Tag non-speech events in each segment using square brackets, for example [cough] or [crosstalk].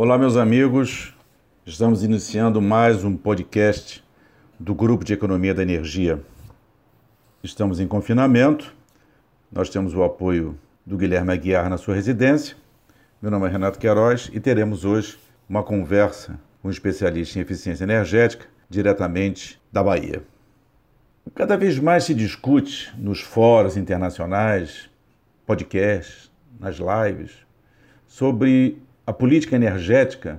Olá, meus amigos. Estamos iniciando mais um podcast do Grupo de Economia da Energia. Estamos em confinamento. Nós temos o apoio do Guilherme Aguiar na sua residência. Meu nome é Renato Queiroz e teremos hoje uma conversa com um especialista em eficiência energética diretamente da Bahia. Cada vez mais se discute nos fóruns internacionais, podcasts, nas lives, sobre a política energética,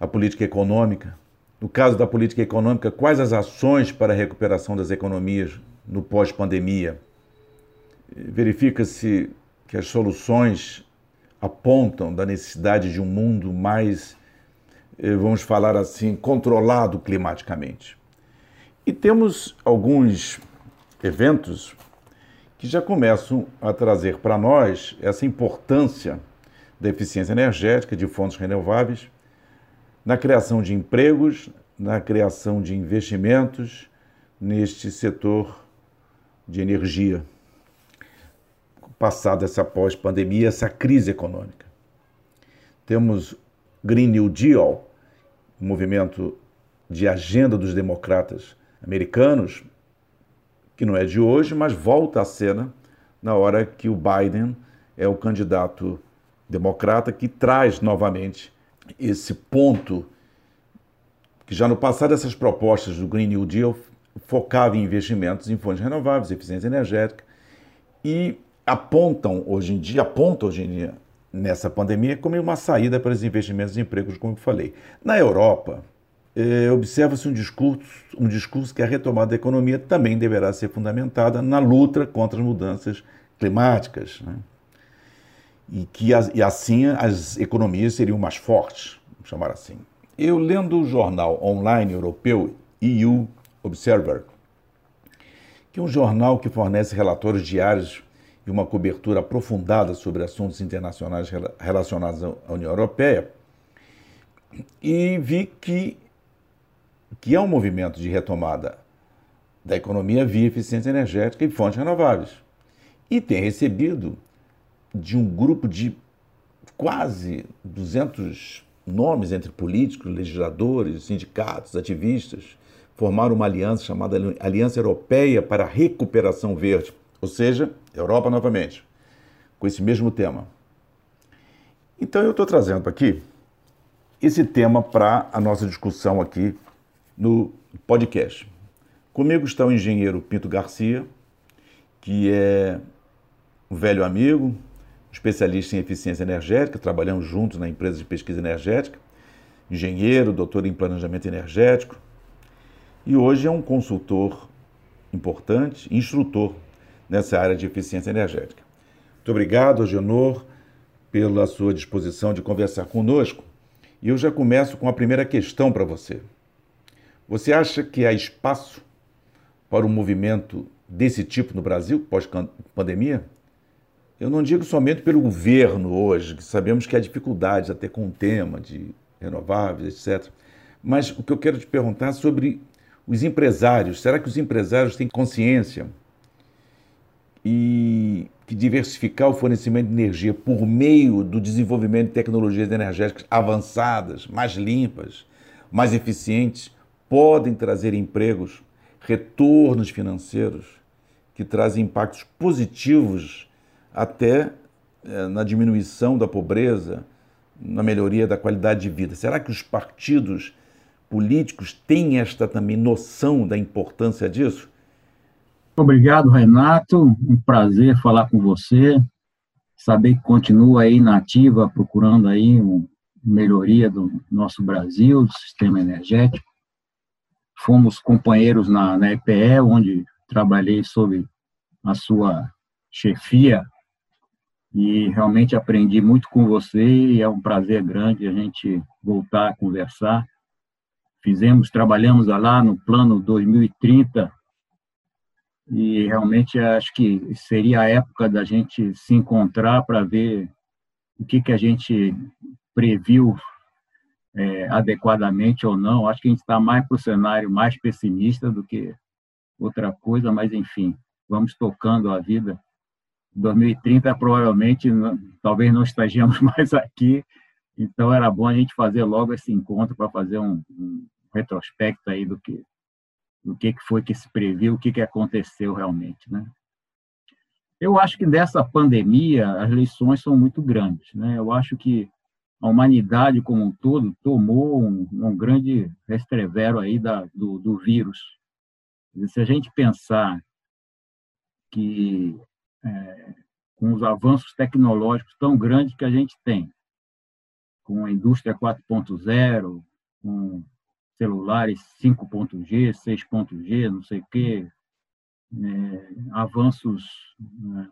a política econômica. No caso da política econômica, quais as ações para a recuperação das economias no pós-pandemia? Verifica-se que as soluções apontam da necessidade de um mundo mais, eh, vamos falar assim, controlado climaticamente. E temos alguns eventos que já começam a trazer para nós essa importância da eficiência energética, de fontes renováveis, na criação de empregos, na criação de investimentos neste setor de energia. Passada essa pós-pandemia, essa crise econômica. Temos Green New Deal, movimento de agenda dos democratas americanos, que não é de hoje, mas volta à cena na hora que o Biden é o candidato democrata que traz novamente esse ponto que já no passado essas propostas do Green New Deal focavam em investimentos em fontes renováveis, eficiência energética e apontam hoje em dia, aponta hoje em dia nessa pandemia como uma saída para os investimentos e empregos, como eu falei. Na Europa, eh, observa-se um discurso, um discurso que a retomada da economia também deverá ser fundamentada na luta contra as mudanças climáticas. Né? E que e assim as economias seriam mais fortes, vamos chamar assim. Eu lendo o jornal online europeu EU Observer, que é um jornal que fornece relatórios diários e uma cobertura aprofundada sobre assuntos internacionais relacionados à União Europeia, e vi que que é um movimento de retomada da economia via eficiência energética e fontes renováveis. E tem recebido de um grupo de quase 200 nomes entre políticos, legisladores, sindicatos, ativistas, formaram uma aliança chamada Aliança Europeia para a Recuperação Verde, ou seja, Europa novamente, com esse mesmo tema. Então eu estou trazendo aqui esse tema para a nossa discussão aqui no podcast. Comigo está o engenheiro Pinto Garcia, que é um velho amigo, especialista em eficiência energética, trabalhamos juntos na empresa de pesquisa energética, engenheiro, doutor em planejamento energético, e hoje é um consultor importante, instrutor nessa área de eficiência energética. Muito obrigado, Agenor, pela sua disposição de conversar conosco. E eu já começo com a primeira questão para você. Você acha que há espaço para um movimento desse tipo no Brasil, pós-pandemia? Eu não digo somente pelo governo hoje, que sabemos que há dificuldades até com o tema de renováveis, etc. Mas o que eu quero te perguntar é sobre os empresários. Será que os empresários têm consciência e que diversificar o fornecimento de energia por meio do desenvolvimento de tecnologias energéticas avançadas, mais limpas, mais eficientes, podem trazer empregos, retornos financeiros que trazem impactos positivos até é, na diminuição da pobreza, na melhoria da qualidade de vida. Será que os partidos políticos têm esta também noção da importância disso? Obrigado, Renato. Um prazer falar com você. Saber que continua aí na ativa, procurando aí uma melhoria do nosso Brasil, do sistema energético. Fomos companheiros na, na EPE, onde trabalhei sob a sua chefia e realmente aprendi muito com você e é um prazer grande a gente voltar a conversar. Fizemos, trabalhamos lá no plano 2030 e realmente acho que seria a época da gente se encontrar para ver o que que a gente previu é, adequadamente ou não. Acho que a gente está mais para o cenário mais pessimista do que outra coisa, mas enfim, vamos tocando a vida 2030 provavelmente talvez não estejamos [laughs] mais aqui Então era bom a gente fazer logo esse encontro para fazer um, um, retrospecto aí do que do que foi que se previu, o que que aconteceu realmente, né? Eu acho que dessa pandemia as lições são muito grandes, né? Eu acho que a humanidade como um todo tomou um, um grande restrevero aí da, do, do vírus. Se a gente pensar que é, com os avanços tecnológicos tão grandes que a gente tem, com a indústria 4.0, com celulares 5.G, 6.G, não sei o quê, é, avanços né,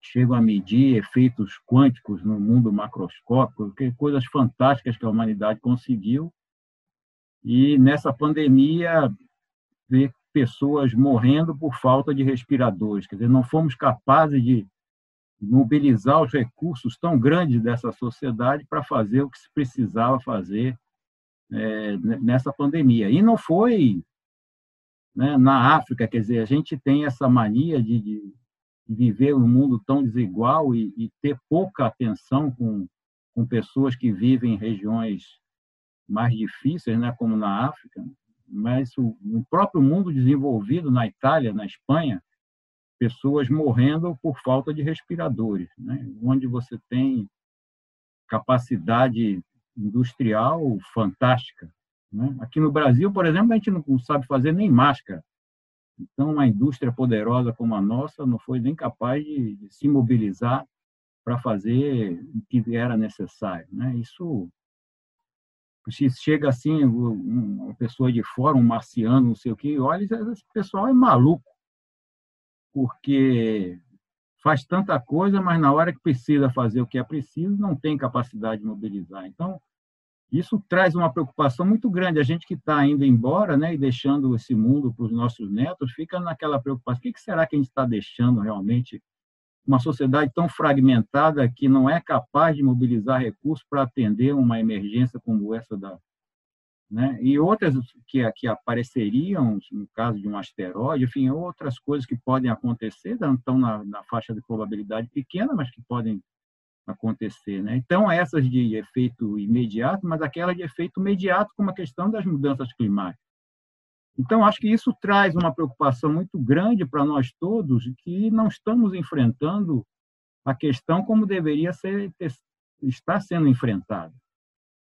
chegam a medir efeitos quânticos no mundo macroscópico, que coisas fantásticas que a humanidade conseguiu. E nessa pandemia, ver pessoas morrendo por falta de respiradores, quer dizer, não fomos capazes de mobilizar os recursos tão grandes dessa sociedade para fazer o que se precisava fazer é, nessa pandemia. E não foi né, na África, quer dizer, a gente tem essa mania de, de viver um mundo tão desigual e, e, ter pouca atenção com, com pessoas que vivem em regiões mais difíceis, né, como na África, mas o, o próprio mundo desenvolvido, na Itália, na Espanha, pessoas morrendo por falta de respiradores, né? onde você tem capacidade industrial fantástica. Né? Aqui no Brasil, por exemplo, a gente não sabe fazer nem máscara. Então, uma indústria poderosa como a nossa não foi nem capaz de, de se mobilizar para fazer o que era necessário. Né? Isso chega assim, uma pessoa de fora, um marciano, não sei o que, olha, esse pessoal é maluco porque faz tanta coisa, mas na hora que precisa fazer o que é preciso, não tem capacidade de mobilizar. Então, isso traz uma preocupação muito grande. A gente que está indo embora né, e deixando esse mundo para os nossos netos, fica naquela preocupação: o que será que a gente está deixando realmente? Uma sociedade tão fragmentada que não é capaz de mobilizar recursos para atender uma emergência como essa da, né? e outras que, que apareceriam no caso de um asteroide, enfim, outras coisas que podem acontecer, estão na, na faixa de probabilidade pequena, mas que podem acontecer. Né? Então, essas de efeito imediato, mas aquelas de efeito imediato, como a questão das mudanças climáticas. Então, acho que isso traz uma preocupação muito grande para nós todos, que não estamos enfrentando a questão como deveria ser, estar sendo enfrentada.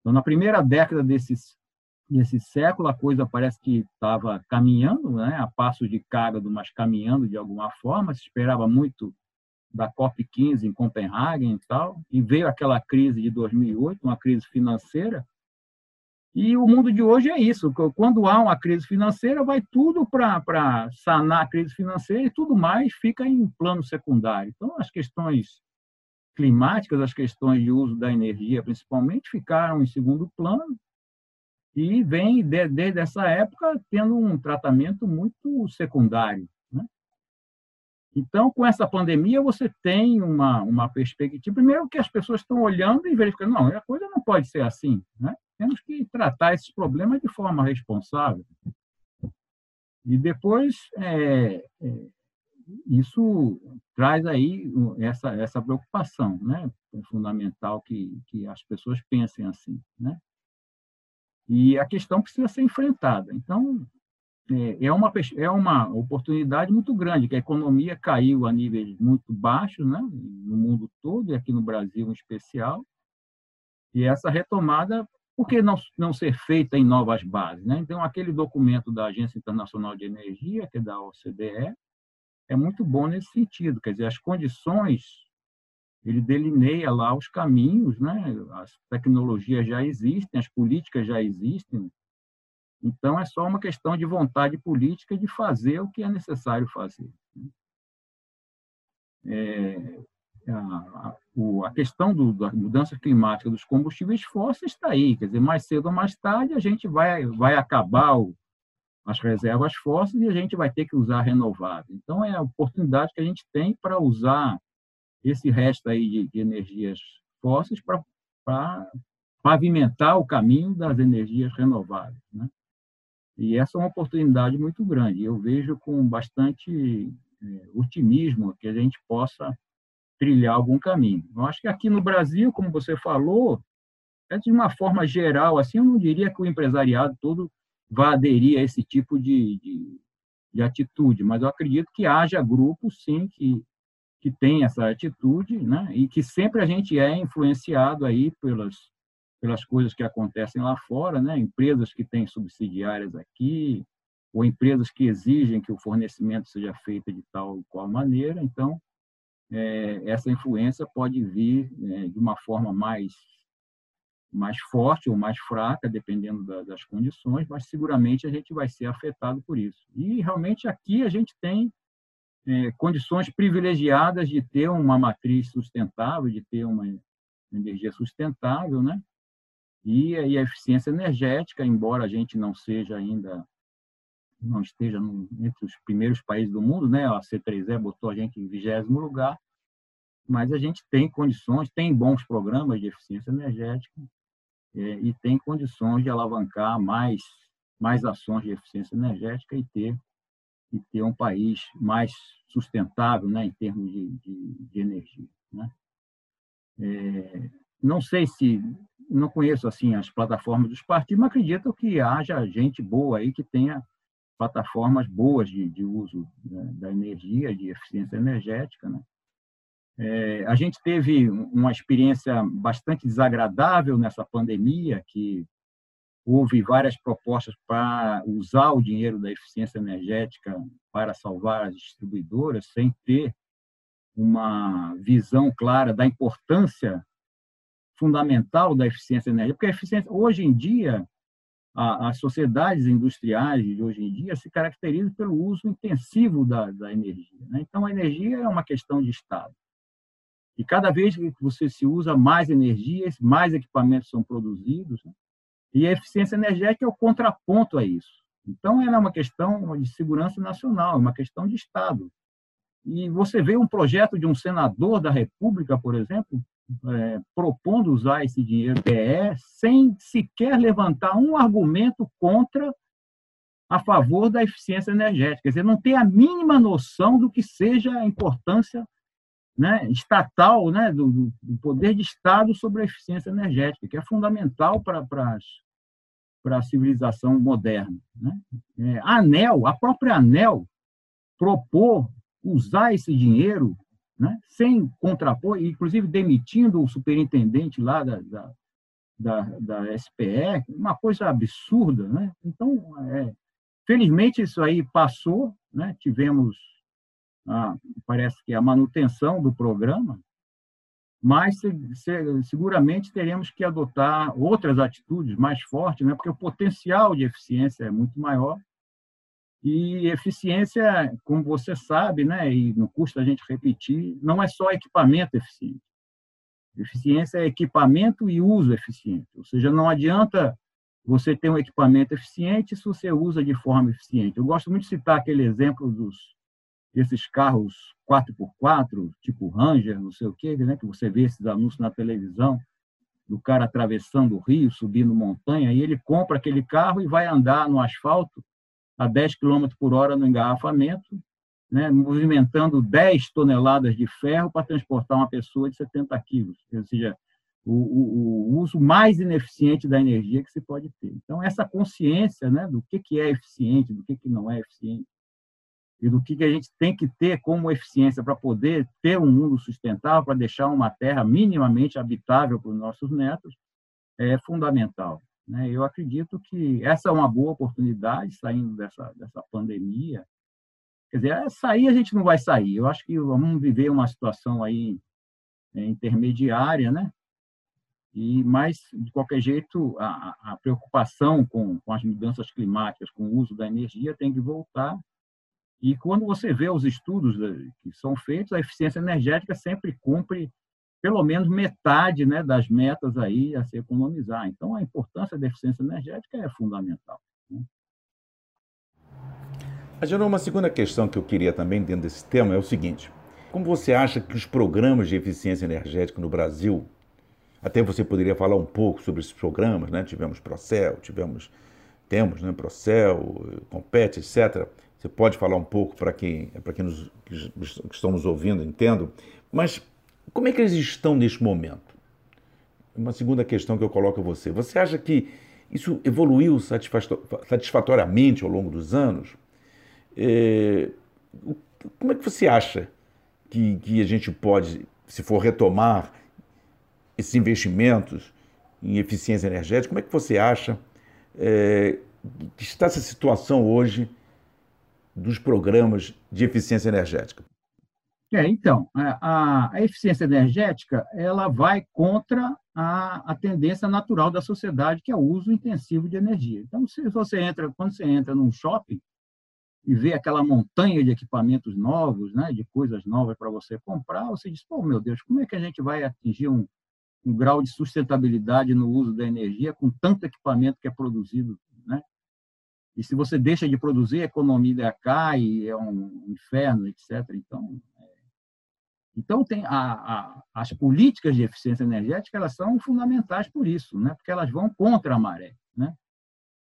Então, na primeira década desses nesse século a coisa parece que estava caminhando, né, a passo de cágado, mas caminhando de alguma forma. Se esperava muito da COP 15 em Copenhague e tal, e veio aquela crise de 2008, uma crise financeira. E o mundo de hoje é isso. Quando há uma crise financeira, vai tudo para sanar a crise financeira e tudo mais fica em plano secundário. Então, as questões climáticas, as questões de uso da energia, principalmente, ficaram em segundo plano e vem, desde essa época, tendo um tratamento muito secundário. Né? Então, com essa pandemia, você tem uma, uma perspectiva. Primeiro, que as pessoas estão olhando e verificando: não, a coisa não pode ser assim. Né? Temos que tratar esses problemas de forma responsável. E depois, é, é, isso traz aí essa, essa preocupação, né? É fundamental que, que as pessoas pensem assim, né? E a questão precisa ser enfrentada. Então, é, é uma, é uma oportunidade muito grande, que a economia caiu a níveis muito baixos, né, no mundo todo, e aqui no Brasil em especial, e essa retomada, por que não, não ser feita em novas bases? Né? Então, aquele documento da Agência Internacional de Energia, que é da OCDE, é muito bom nesse sentido, quer dizer, as condições ele delineia lá os caminhos, né? as tecnologias já existem, as políticas já existem, então é só uma questão de vontade política de fazer o que é necessário fazer. Né? É, a, a, questão do, da mudança climática dos combustíveis fósseis está aí, quer dizer, mais cedo ou mais tarde a gente vai, vai acabar o, as reservas fósseis e a gente vai ter que usar renováveis. Então é a oportunidade que a gente tem para usar esse resto aí de, de energias fósseis para pavimentar o caminho das energias renováveis. Né? E essa é uma oportunidade muito grande. Eu vejo com bastante é, otimismo que a gente possa trilhar algum caminho. Eu acho que aqui no Brasil, como você falou, é de uma forma geral, assim, eu não diria que o empresariado todo vai aderir a esse tipo de, de, de atitude, mas eu acredito que haja grupos, sim, que, que tem essa atitude, né? E que sempre a gente é influenciado aí pelas pelas coisas que acontecem lá fora, né? Empresas que têm subsidiárias aqui ou empresas que exigem que o fornecimento seja feito de tal qual maneira. Então, é, essa influência pode vir é, de uma forma mais mais forte ou mais fraca, dependendo da, das condições, mas seguramente a gente vai ser afetado por isso. E realmente aqui a gente tem é, condições privilegiadas de ter uma matriz sustentável, de ter uma energia sustentável, né? E, e a eficiência energética, embora a gente não seja ainda não esteja no, entre os primeiros países do mundo, né? A C3E botou a gente em vigésimo lugar, mas a gente tem condições, tem bons programas de eficiência energética é, e tem condições de alavancar mais mais ações de eficiência energética e ter e ter um país mais sustentável, né, em termos de, de, de energia, né? É, não sei se não conheço assim as plataformas dos partidos, mas acredito que haja gente boa aí que tenha plataformas boas de, de uso né, da energia, de eficiência energética, né? É, a gente teve uma experiência bastante desagradável nessa pandemia, que houve várias propostas para usar o dinheiro da eficiência energética para salvar as distribuidoras, sem ter uma visão clara da importância fundamental da eficiência energética, porque a eficiência, hoje em dia, as sociedades industriais de hoje em dia se caracterizam pelo uso intensivo da, da energia. Né? Então, a energia é uma questão de Estado. E cada vez que você se usa mais energia, mais equipamentos são produzidos, né? e a eficiência energética é o contraponto a isso. Então, ela é uma questão de segurança nacional, é uma questão de Estado. E você vê um projeto de um senador da República, por exemplo, é, propondo usar esse dinheiro PE sem sequer levantar um argumento contra a favor da eficiência energética. Quer dizer, não tem a mínima noção do que seja a importância né, estatal, né, do, do, poder de Estado sobre a eficiência energética, que é fundamental para, para, para a civilização moderna. Né? É, a ANEL, a própria ANEL, propor usar esse dinheiro né? sem contrapor, inclusive demitindo o superintendente lá da, da, da, da SPE, uma coisa absurda. Né? Então, é, felizmente, isso aí passou, né? tivemos, a, parece que a manutenção do programa, mas se, se, seguramente teremos que adotar outras atitudes mais fortes, né? porque o potencial de eficiência é muito maior e eficiência, como você sabe, né, e não custa a gente repetir, não é só equipamento eficiente. Eficiência é equipamento e uso eficiente. Ou seja, não adianta você ter um equipamento eficiente se você usa de forma eficiente. Eu gosto muito de citar aquele exemplo dos desses carros 4x4, tipo Ranger, não sei o quê, né, que você vê esses anúncios na televisão, do cara atravessando o rio, subindo montanha, e ele compra aquele carro e vai andar no asfalto a 10 km por hora no engarrafamento, né, movimentando 10 toneladas de ferro para transportar uma pessoa de 70 quilos. Ou seja, o, o, o, uso mais ineficiente da energia que se pode ter. Então, essa consciência né, do que, que é eficiente, do que, que não é eficiente, e do que, que a gente tem que ter como eficiência para poder ter um mundo sustentável, para deixar uma terra minimamente habitável para os nossos netos, é fundamental. Né? Eu acredito que essa é uma boa oportunidade, saindo dessa, dessa pandemia. Quer dizer, é, sair a gente não vai sair. Eu acho que vamos viver uma situação aí é, intermediária, né? E, mas, de qualquer jeito, a, a preocupação com, com as mudanças climáticas, com o uso da energia, tem que voltar. E quando você vê os estudos eh, que são feitos, a eficiência energética sempre cumpre pelo menos metade né, das metas aí a se economizar. Então, a importância da eficiência energética é fundamental. Né? Uma segunda questão que eu queria também dentro desse tema é o seguinte: como você acha que os programas de eficiência energética no Brasil, até você poderia falar um pouco sobre esses programas, né? Tivemos Procel, tivemos, temos, né, Procel, Compete, etc. Você pode falar um pouco para quem, para quem nos, que estão nos ouvindo, entendo, mas como é que eles estão neste momento? uma segunda questão que eu coloco a você. Você acha que isso evoluiu satisfatoriamente ao longo dos anos? É, como é que você acha que, que a gente pode, se for retomar esses investimentos em eficiência energética, como é que você acha é, que está essa situação hoje dos programas de eficiência energética? É, então, a, a, eficiência energética ela vai contra a, a, tendência natural da sociedade, que é o uso intensivo de energia. Então, se você entra, quando você entra num shopping e vê aquela montanha de equipamentos novos, né, de coisas novas para você comprar, você diz, pô, meu Deus, como é que a gente vai atingir um, um grau de sustentabilidade no uso da energia com tanto equipamento que é produzido, né? E se você deixa de produzir, a economia cai, é um inferno, etc. Então, é... então tem a, a, as políticas de eficiência energética, elas são fundamentais por isso, né? Porque elas vão contra a maré, né?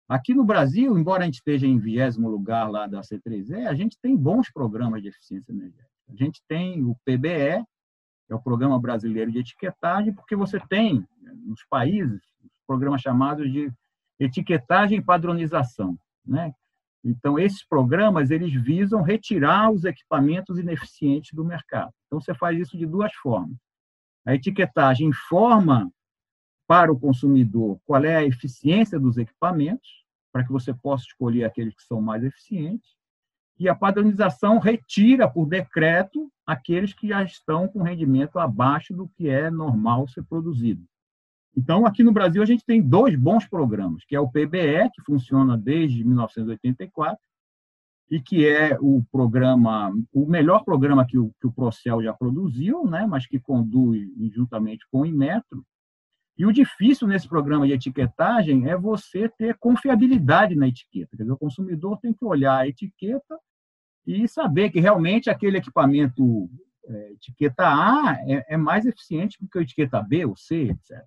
Aqui no Brasil, embora a gente esteja em vigésimo lugar lá da C3E, a gente tem bons programas de eficiência energética. A gente tem o PBE, é o Programa Brasileiro de Etiquetagem, porque você tem, nos países, programas chamados de etiquetagem e padronização. Né? Então, esses programas eles visam retirar os equipamentos ineficientes do mercado. Então, você faz isso de duas formas. A etiquetagem informa para o consumidor qual é a eficiência dos equipamentos, para que você possa escolher aqueles que são mais eficientes, e a padronização retira por decreto aqueles que já estão com rendimento abaixo do que é normal ser produzido. Então, aqui no Brasil, a gente tem dois bons programas, que é o PBE, que funciona desde 1984, e que é o programa, o melhor programa que o, que o Procel já produziu, né, mas que conduz juntamente com o Inmetro. E o difícil nesse programa de etiquetagem é você ter confiabilidade na etiqueta. Quer dizer, o consumidor tem que olhar a etiqueta e saber que realmente aquele equipamento é, etiqueta A é, é, mais eficiente do que a etiqueta B ou C, etc.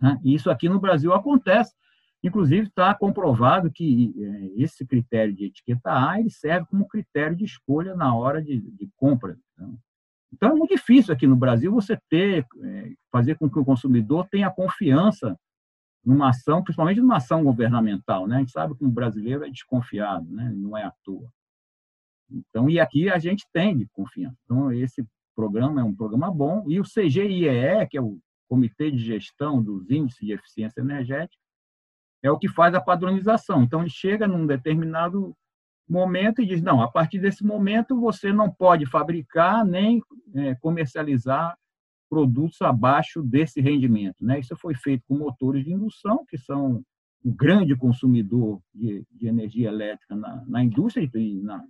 Né? Isso aqui no Brasil acontece. Inclusive, está comprovado que é, esse critério de etiqueta A ele serve como critério de escolha na hora de, de compra. Então, então, é muito difícil aqui no Brasil você ter, é, fazer com que o consumidor tenha confiança numa ação, principalmente numa ação governamental. Né? A gente sabe que o brasileiro é desconfiado, né? não é à toa. Então, e aqui a gente tem de confiança. Então, esse programa é um programa bom. E o CGIEE, que é o Comitê de Gestão dos Índices de Eficiência Energética, é o que faz a padronização. Então, ele chega num determinado momento e diz: não, a partir desse momento você não pode fabricar nem é, comercializar produtos abaixo desse rendimento. Né? Isso foi feito com motores de indução, que são o grande consumidor de, de energia elétrica na, na indústria e na,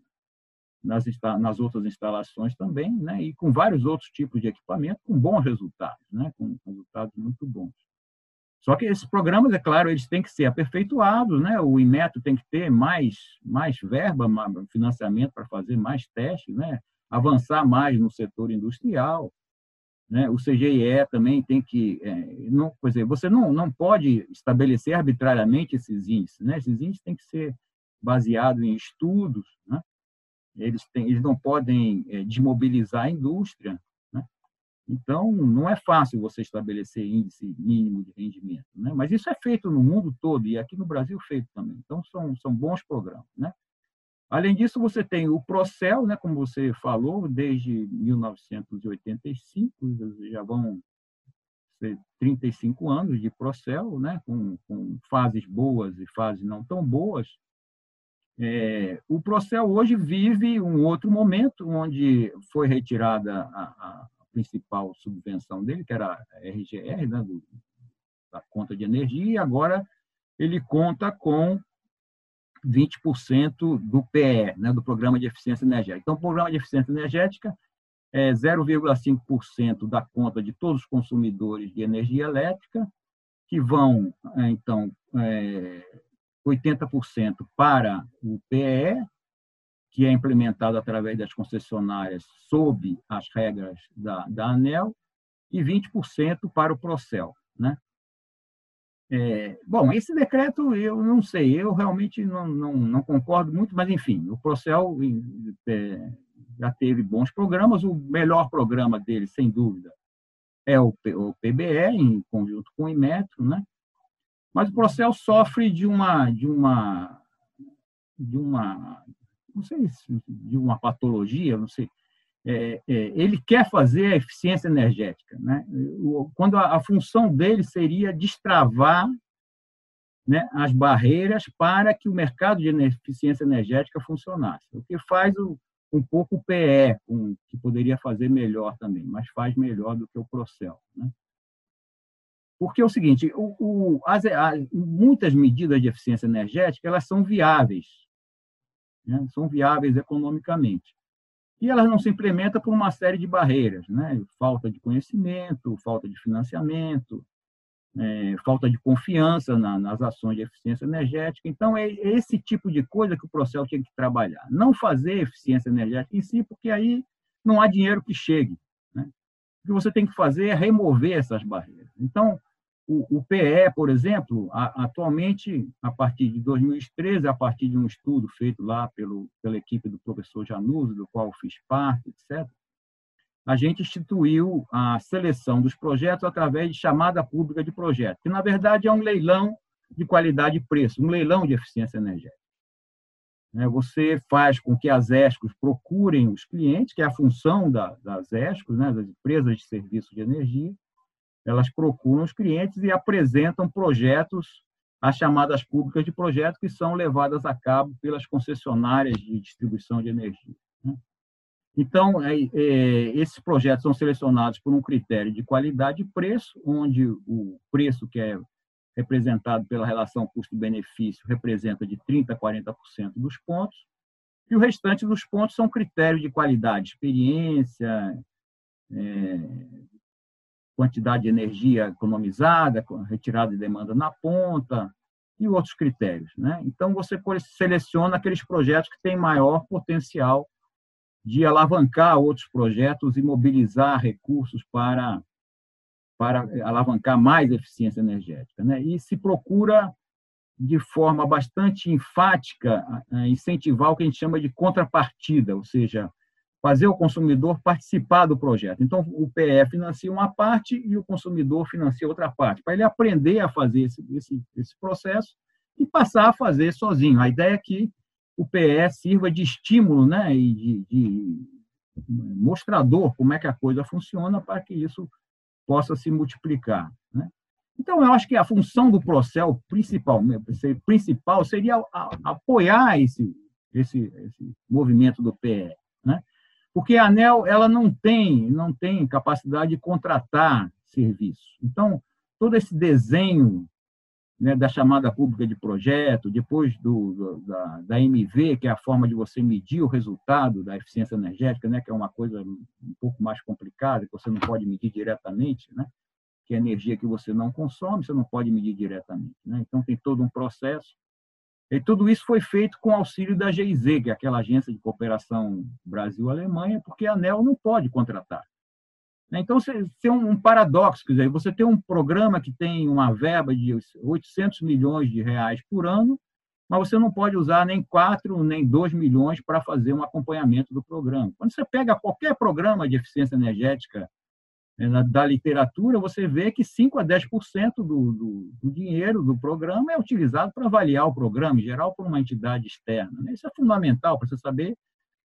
nas, nas outras instalações também, né? e com vários outros tipos de equipamento com bons resultados, né? com resultados muito bons. Só que esses programas, é claro, eles têm que ser aperfeiçoados, né? O Inmetro tem que ter mais, mais verba, mais financiamento para fazer mais testes, né? Avançar mais no setor industrial, né? O CGIE também tem que, é, não, por exemplo, você não, não pode estabelecer arbitrariamente esses índices, né? Esses índices têm que ser baseados em estudos, né? Eles, têm, eles não podem é, desmobilizar a indústria. Né? Então, não é fácil você estabelecer índice mínimo de rendimento. Né? Mas isso é feito no mundo todo e aqui no Brasil feito também. Então, são, são bons programas. Né? Além disso, você tem o Procel, né, como você falou, desde 1985, já vão ser 35 anos de Procel, né, com, com fases boas e fases não tão boas, é, o Procel hoje vive um outro momento, onde foi retirada a, a principal subvenção dele, que era a RGR, né, do, da conta de energia, e agora ele conta com 20% do PE, né, do Programa de Eficiência Energética. Então, o Programa de Eficiência Energética é 0,5% da conta de todos os consumidores de energia elétrica, que vão, é, então, é, 80% para o PE, que é implementado através das concessionárias sob as regras da, da ANEL, e 20% para o Procel. Né? É, bom, esse decreto eu não sei, eu realmente não, não, não concordo muito, mas enfim, o Procel é, já teve bons programas, o melhor programa dele, sem dúvida, é o, o PBE, em conjunto com o Inmetro, né? Mas o Procel sofre de uma, de uma, de uma, não sei, de uma patologia, não sei, é, é, ele quer fazer a eficiência energética. Né? Quando a, a função dele seria destravar né, as barreiras para que o mercado de eficiência energética funcionasse. O que faz o, um pouco o PE, um, que poderia fazer melhor também, mas faz melhor do que o Procel. Né? Porque é o seguinte, o, o, as, as, muitas medidas de eficiência energética elas são viáveis, né? são viáveis economicamente e elas não se implementam por uma série de barreiras, né? falta de conhecimento, falta de financiamento, é, falta de confiança na, nas ações de eficiência energética. Então, é esse tipo de coisa que o Procel tinha que trabalhar. Não fazer eficiência energética em si, porque aí não há dinheiro que chegue. O que você tem que fazer é remover essas barreiras. Então, o, o PE, por exemplo, a, atualmente, a partir de 2013, a partir de um estudo feito lá pelo, pela equipe do professor Januzzi, do qual fiz parte, etc., a gente instituiu a seleção dos projetos através de chamada pública de projeto, que, na verdade, é um leilão de qualidade e preço, um leilão de eficiência energética. Né, você faz com que as ESCOs procurem os clientes, que é a função das ESCOs, né, das empresas de serviço de energia, elas procuram os clientes e apresentam projetos, as chamadas públicas de projetos, que são levadas a cabo pelas concessionárias de distribuição de energia. Né? Então, é, é, esses projetos são selecionados por um critério de qualidade e preço, onde o preço que é representado pela relação custo-benefício representa de 30% a 40% dos pontos, e o restante dos pontos são critérios de qualidade, experiência, é, quantidade de energia economizada, retirada de demanda na ponta e outros critérios. Né? Então, você seleciona aqueles projetos que têm maior potencial de alavancar outros projetos e mobilizar recursos para, para alavancar mais eficiência energética. Né? E se procura, de forma bastante enfática, incentivar o que a gente chama de contrapartida, ou seja, fazer o consumidor participar do projeto. Então, o PE financia uma parte e o consumidor financia outra parte, para ele aprender a fazer esse, esse, esse processo e passar a fazer sozinho. A ideia é que o PE sirva de estímulo né, e de, de mostrador como é que a coisa funciona para que isso possa se multiplicar. Né? Então, eu acho que a função do Procel principal, principal seria apoiar esse, esse, esse movimento do PE. Né? porque a ANEL ela não tem, não tem capacidade de contratar serviço. Então, todo esse desenho né, da chamada pública de projeto, depois do, da, da MV, que é a forma de você medir o resultado da eficiência energética, né, que é uma coisa um pouco mais complicada, que você não pode medir diretamente, né, que é energia que você não consome, você não pode medir diretamente. Né? Então, tem todo um processo. E tudo isso foi feito com auxílio da GIZ, que é aquela agência de cooperação Brasil-Alemanha, porque a ANEL não pode contratar. Então, tem um paradoxo, quer dizer, você tem um programa que tem uma verba de 800 milhões de reais por ano, mas você não pode usar nem 4, nem 2 milhões para fazer um acompanhamento do programa. Quando você pega qualquer programa de eficiência energética né, da literatura, você vê que 5 a 10% do, do, do dinheiro do programa é utilizado para avaliar o programa, em geral por uma entidade externa. Né? Isso é fundamental para você saber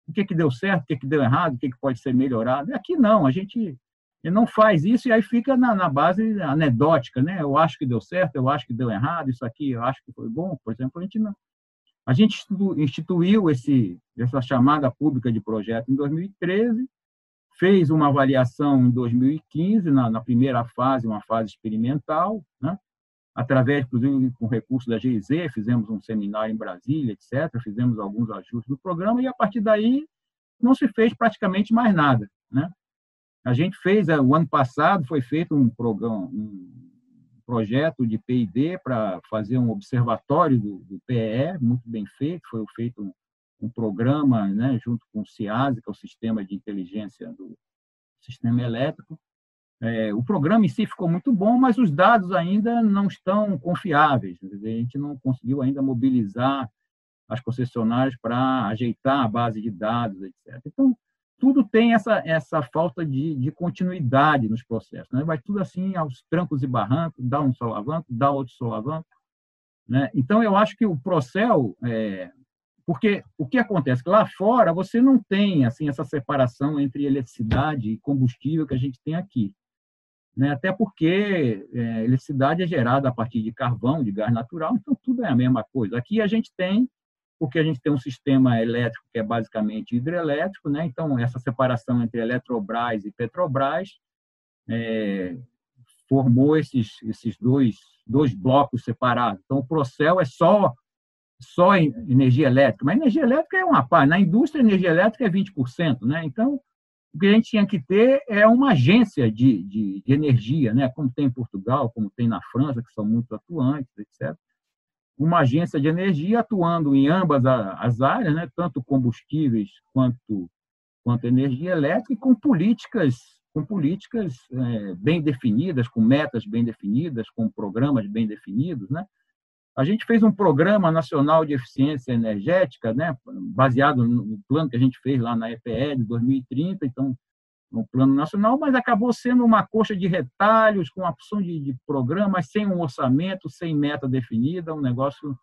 o que, que deu certo, o que, que deu errado, o que, que pode ser melhorado. Aqui não, a gente não faz isso e aí fica na, na, base anedótica, né? Eu acho que deu certo, eu acho que deu errado, isso aqui eu acho que foi bom. Por exemplo, a gente não. A gente instituiu esse, essa chamada pública de projeto em 2013, fez uma avaliação em 2015, na, na primeira fase, uma fase experimental, né? através, inclusive, com recurso da GIZ, fizemos um seminário em Brasília, etc., fizemos alguns ajustes do programa, e a partir daí não se fez praticamente mais nada. Né? A gente fez, eh, o ano passado, foi feito um, programa, um projeto de P&D para fazer um observatório do, do PE, muito bem feito, foi feito um, um programa, né, junto com o CIASE, que é o Sistema de Inteligência do Sistema Elétrico. É, o programa em si ficou muito bom, mas os dados ainda não estão confiáveis. A gente não conseguiu ainda mobilizar as concessionárias para ajeitar a base de dados, etc. Então, tudo tem essa, essa falta de, de continuidade nos processos. Né? Vai tudo assim aos trancos e barrancos, dá um solavanco, dá outro solavanco. Né? Então, eu acho que o Procel, é, porque o que acontece? Lá fora, você não tem assim essa separação entre eletricidade e combustível que a gente tem aqui. Né? Até porque é, eletricidade é gerada a partir de carvão, de gás natural, então tudo é a mesma coisa. Aqui a gente tem porque a gente tem um sistema elétrico que é basicamente hidrelétrico, né? então essa separação entre Eletrobras e Petrobras é, formou esses, esses dois, dois blocos separados. Então, o Procel é só, só energia elétrica, mas energia elétrica é uma parte. Na indústria, energia elétrica é 20%. Né? Então, o que a gente tinha que ter é uma agência de, de, de energia, né? como tem em Portugal, como tem na França, que são muito atuantes, etc uma agência de energia atuando em ambas as áreas, né, tanto combustíveis quanto, quanto energia elétrica, com políticas, com políticas é, bem definidas, com metas bem definidas, com programas bem definidos. Né? A gente fez um programa nacional de eficiência energética, né, baseado no plano que a gente fez lá na EPE de 2030, então no plano nacional, mas acabou sendo uma coxa de retalhos, com uma opção de, de programas, sem um orçamento, sem meta definida, um negócio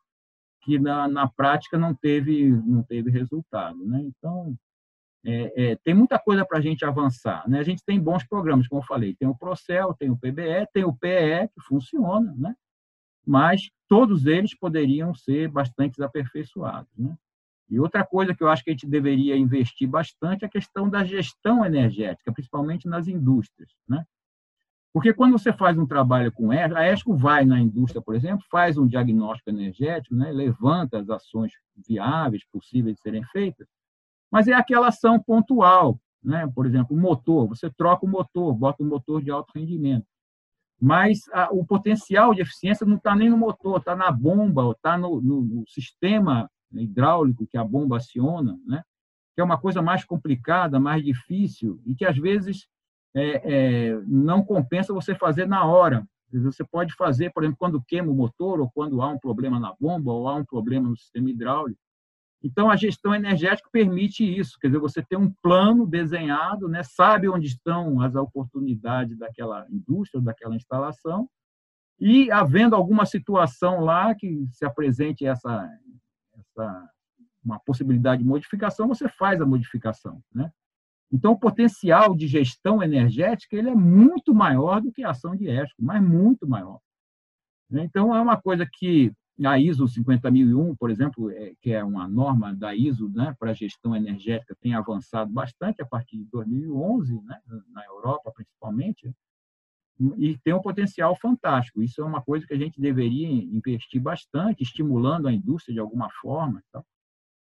que na, na prática não teve, não teve resultado. Né? Então, é, é, tem muita coisa para a gente avançar. Né? A gente tem bons programas, como eu falei, tem o Procel, tem o PBE, tem o PE, que funciona, né? mas todos eles poderiam ser bastante aperfeiçoados. Né? E outra coisa que eu acho que a gente deveria investir bastante é a questão da gestão energética, principalmente nas indústrias. Né? Porque quando você faz um trabalho com ESCO, a ESCO vai na indústria, por exemplo, faz um diagnóstico energético, né? levanta as ações viáveis, possíveis de serem feitas, mas é aquela ação pontual. Né? Por exemplo, o motor, você troca o motor, bota um motor de alto rendimento. Mas a, o potencial de eficiência não está nem no motor, está na bomba, está no, no, no sistema hidráulico que a bomba aciona, né? que é uma coisa mais complicada, mais difícil e que às vezes é, é, não compensa você fazer na hora. Você pode fazer, por exemplo, quando queima o motor ou quando há um problema na bomba ou há um problema no sistema hidráulico. Então, a gestão energética permite isso, quer dizer, você tem um plano desenhado, né, sabe onde estão as oportunidades daquela indústria, daquela instalação, e havendo alguma situação lá que se apresente essa essa, uma possibilidade de modificação, você faz a modificação. Né? Então, o potencial de gestão energética ele é muito maior do que a ação de ESCO, mas muito maior. Né? Então, é uma coisa que a ISO 50001, por exemplo, é, que é uma norma da ISO né, para gestão energética, tem avançado bastante a partir de 2011, né, na Europa principalmente, e tem um potencial fantástico. Isso é uma coisa que a gente deveria investir bastante, estimulando a indústria de alguma forma,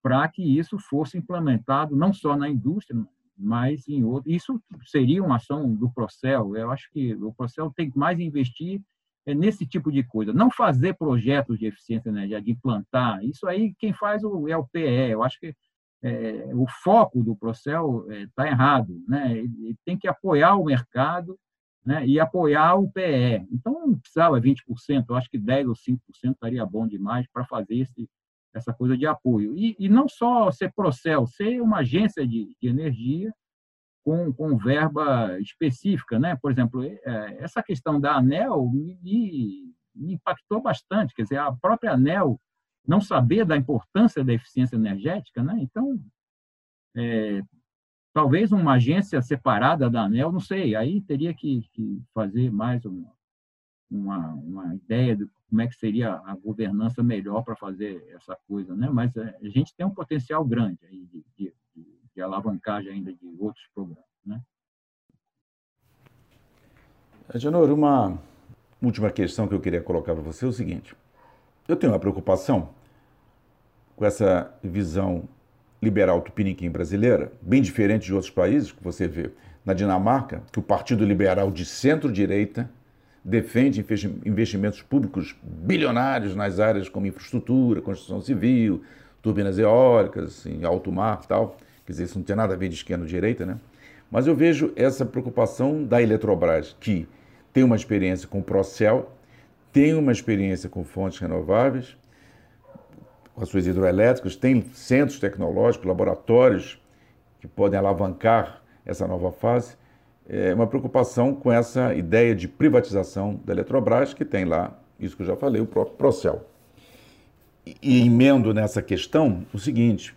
para que isso fosse implementado não só na indústria, mas em outro. Isso seria uma ação do Procel. Eu acho que o Procel tem que mais investir é nesse tipo de coisa, não fazer projetos de eficiência energética, de implantar. Isso aí quem faz é o PE. Eu acho que é, o foco do Procel está é, errado, né? Ele tem que apoiar o mercado né, e apoiar o PE. Então, não precisava 20%, eu acho que 10% ou 5% estaria bom demais para fazer esse, essa coisa de apoio. E, e, não só ser Procel, ser uma agência de, de energia com, com, verba específica. Né? Por exemplo, é, essa questão da ANEL me, me impactou bastante, quer dizer, a própria ANEL não saber da importância da eficiência energética, né? então, é, talvez uma agência separada da ANEL, não sei, aí teria que, que fazer mais uma, uma, uma, ideia de como é que seria a governança melhor para fazer essa coisa, né? Mas é, a gente tem um potencial grande aí de, de, de alavancagem ainda de outros programas, né? Agenor, uma última questão que eu queria colocar para você é o seguinte. Eu tenho uma preocupação com essa visão liberal tupiniquim brasileira, bem diferente de outros países que você vê. Na Dinamarca, que o Partido Liberal de centro-direita defende investimentos públicos bilionários nas áreas como infraestrutura, construção civil, turbinas eólicas, em alto mar e tal. Quer dizer, isso não tem nada a ver de esquerda-direita, né? Mas eu vejo essa preocupação da Eletrobras, que tem uma experiência com o Procel, tem uma experiência com fontes renováveis, com as suas hidroelétricas, tem centros tecnológicos, laboratórios que podem alavancar essa nova fase, é uma preocupação com essa ideia de privatização da Eletrobras, que tem lá, isso que eu já falei, o próprio Procel. E emendo nessa questão o seguinte: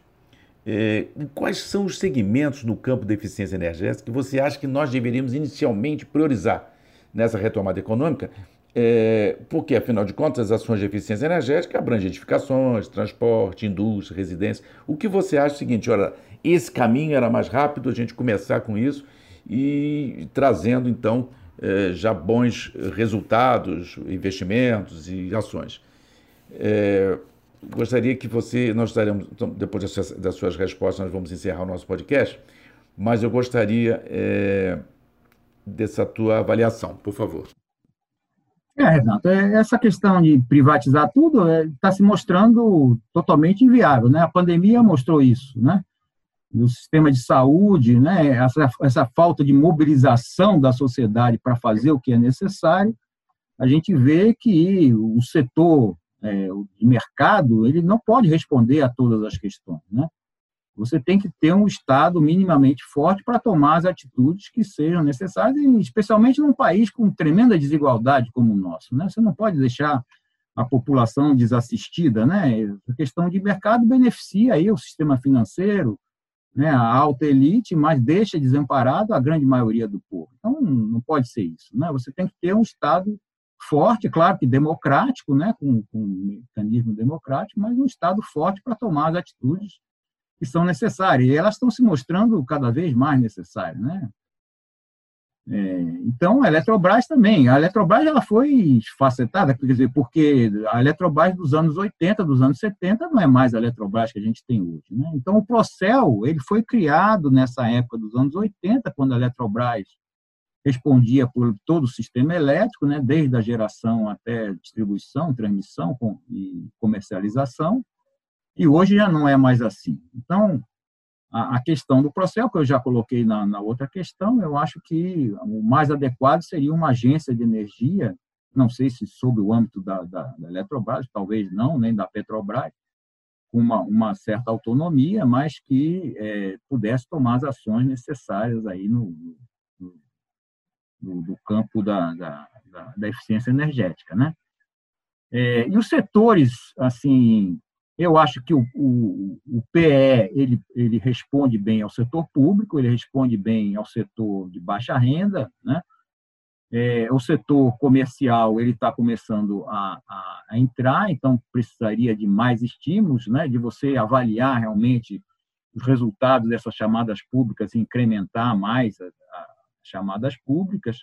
é, quais são os segmentos no campo da eficiência energética que você acha que nós deveríamos inicialmente priorizar nessa retomada econômica? É, porque, afinal de contas, as ações de eficiência energética abrangem edificações, transporte, indústria, residência. O que você acha é o seguinte: olha, esse caminho era mais rápido a gente começar com isso e trazendo, então, é, já bons resultados, investimentos e ações. É, gostaria que você, nós estaremos, então, depois das suas, das suas, respostas, nós vamos encerrar o nosso podcast, mas eu gostaria é, dessa tua avaliação, por favor. É, Renato, é, essa questão de privatizar tudo está é, se mostrando totalmente inviável, né? A pandemia mostrou isso, né? Do sistema de saúde, né? Essa, essa falta de mobilização da sociedade para fazer o que é necessário, a gente vê que o setor é, de mercado, ele não pode responder a todas as questões, né? Você tem que ter um Estado minimamente forte para tomar as atitudes que sejam necessárias, especialmente num país com tremenda desigualdade como o nosso. Né? Você não pode deixar a população desassistida. Né? A questão de mercado beneficia aí o sistema financeiro, né? a alta elite, mas deixa desamparado a grande maioria do povo. Então, não pode ser isso. Né? Você tem que ter um Estado forte, claro que democrático, né? com, com um mecanismo democrático, mas um Estado forte para tomar as atitudes que são necessárias. E elas estão se mostrando cada vez mais necessárias. Né? É, então, a Eletrobras também. A Eletrobras ela foi facetada, quer dizer, porque a Eletrobras dos anos 80, dos anos 70, não é mais a Eletrobras que a gente tem hoje. Né? Então, o Procel ele foi criado nessa época dos anos 80, quando a Eletrobras respondia por todo o sistema elétrico, né, desde a geração até distribuição, transmissão e comercialização. E hoje já não é mais assim. Então, a, questão do processo, que eu já coloquei na, na, outra questão, eu acho que o mais adequado seria uma agência de energia, não sei se sob o âmbito da, da, da Eletrobras, talvez não, nem da Petrobras, com uma, uma certa autonomia, mas que é, pudesse tomar as ações necessárias aí no, no, no, no campo da, da, da, eficiência energética, né? É, e os setores, assim, eu acho que o, o, o PE ele, ele responde bem ao setor público, ele responde bem ao setor de baixa renda, né? É, o setor comercial ele está começando a, a, a, entrar, então precisaria de mais estímulos, né? De você avaliar realmente os resultados dessas chamadas públicas, incrementar mais as chamadas públicas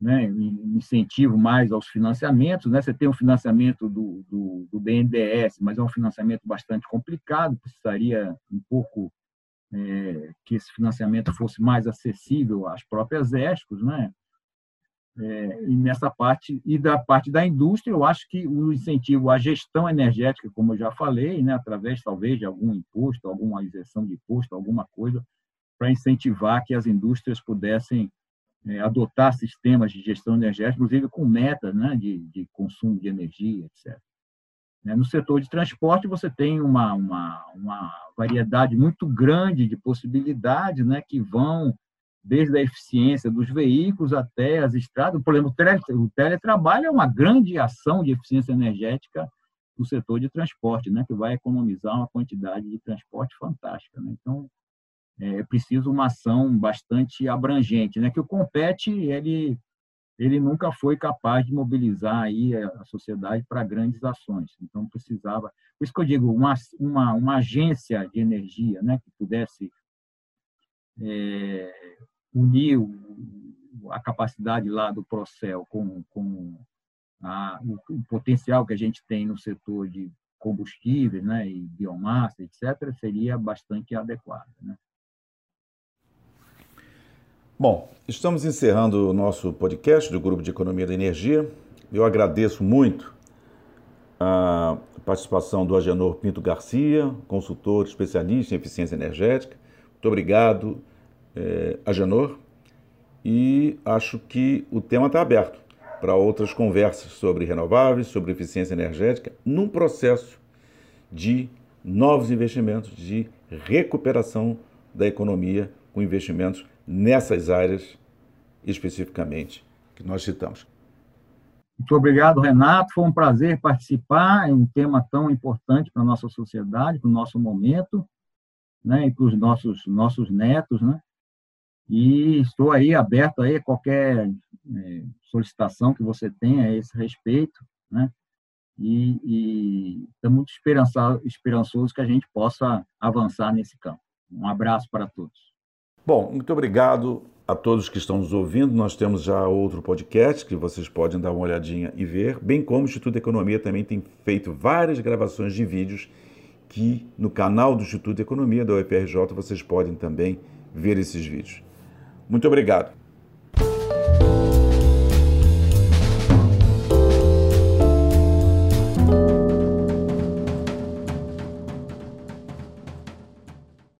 né, incentivo mais aos financiamentos. Né? Você tem um financiamento do, do, do BNDES, mas é um financiamento bastante complicado, precisaria um pouco é, que esse financiamento fosse mais acessível às próprias ESCOs, né? É, e nessa parte e da parte da indústria, eu acho que o incentivo à gestão energética, como eu já falei, né, através talvez de algum imposto, alguma isenção de imposto, alguma coisa para incentivar que as indústrias pudessem é, adotar sistemas de gestão energética, inclusive com metas né, de, de consumo de energia, etc. Né, no setor de transporte, você tem uma, uma, uma variedade muito grande de possibilidades né, que vão desde a eficiência dos veículos até as estradas. Por exemplo, o teletrabalho é uma grande ação de eficiência energética no setor de transporte, né, que vai economizar uma quantidade de transporte fantástica. Né? Então, é preciso uma ação bastante abrangente, né? Que o Compete ele ele nunca foi capaz de mobilizar aí a sociedade para grandes ações. Então precisava, por isso que eu digo uma uma, uma agência de energia, né? Que pudesse é, unir a capacidade lá do Procel com, com a, o, o, potencial que a gente tem no setor de combustíveis, né, e biomassa, etc., seria bastante adequado, né? Bom, estamos encerrando o nosso podcast do Grupo de Economia da Energia. Eu agradeço muito a participação do Agenor Pinto Garcia, consultor especialista em eficiência energética. Muito obrigado, eh, Agenor. E acho que o tema está aberto para outras conversas sobre renováveis, sobre eficiência energética, num processo de novos investimentos, de recuperação da economia com investimentos nessas áreas especificamente que nós citamos. Muito obrigado, Renato. Foi um prazer participar. É um tema tão importante para a nossa sociedade, para o nosso momento, né, e para os nossos, nossos netos, né? E estou aí aberto a qualquer é, solicitação que você tenha a esse respeito, né? E, e estamos muito esperançosos que a gente possa avançar nesse campo. Um abraço para todos. Bom, muito obrigado a todos que estão nos ouvindo. Nós temos já outro podcast que vocês podem dar uma olhadinha e ver, bem como o Instituto de Economia também tem feito várias gravações de vídeos que no canal do Instituto de Economia da UFRJ vocês podem também ver esses vídeos. Muito obrigado.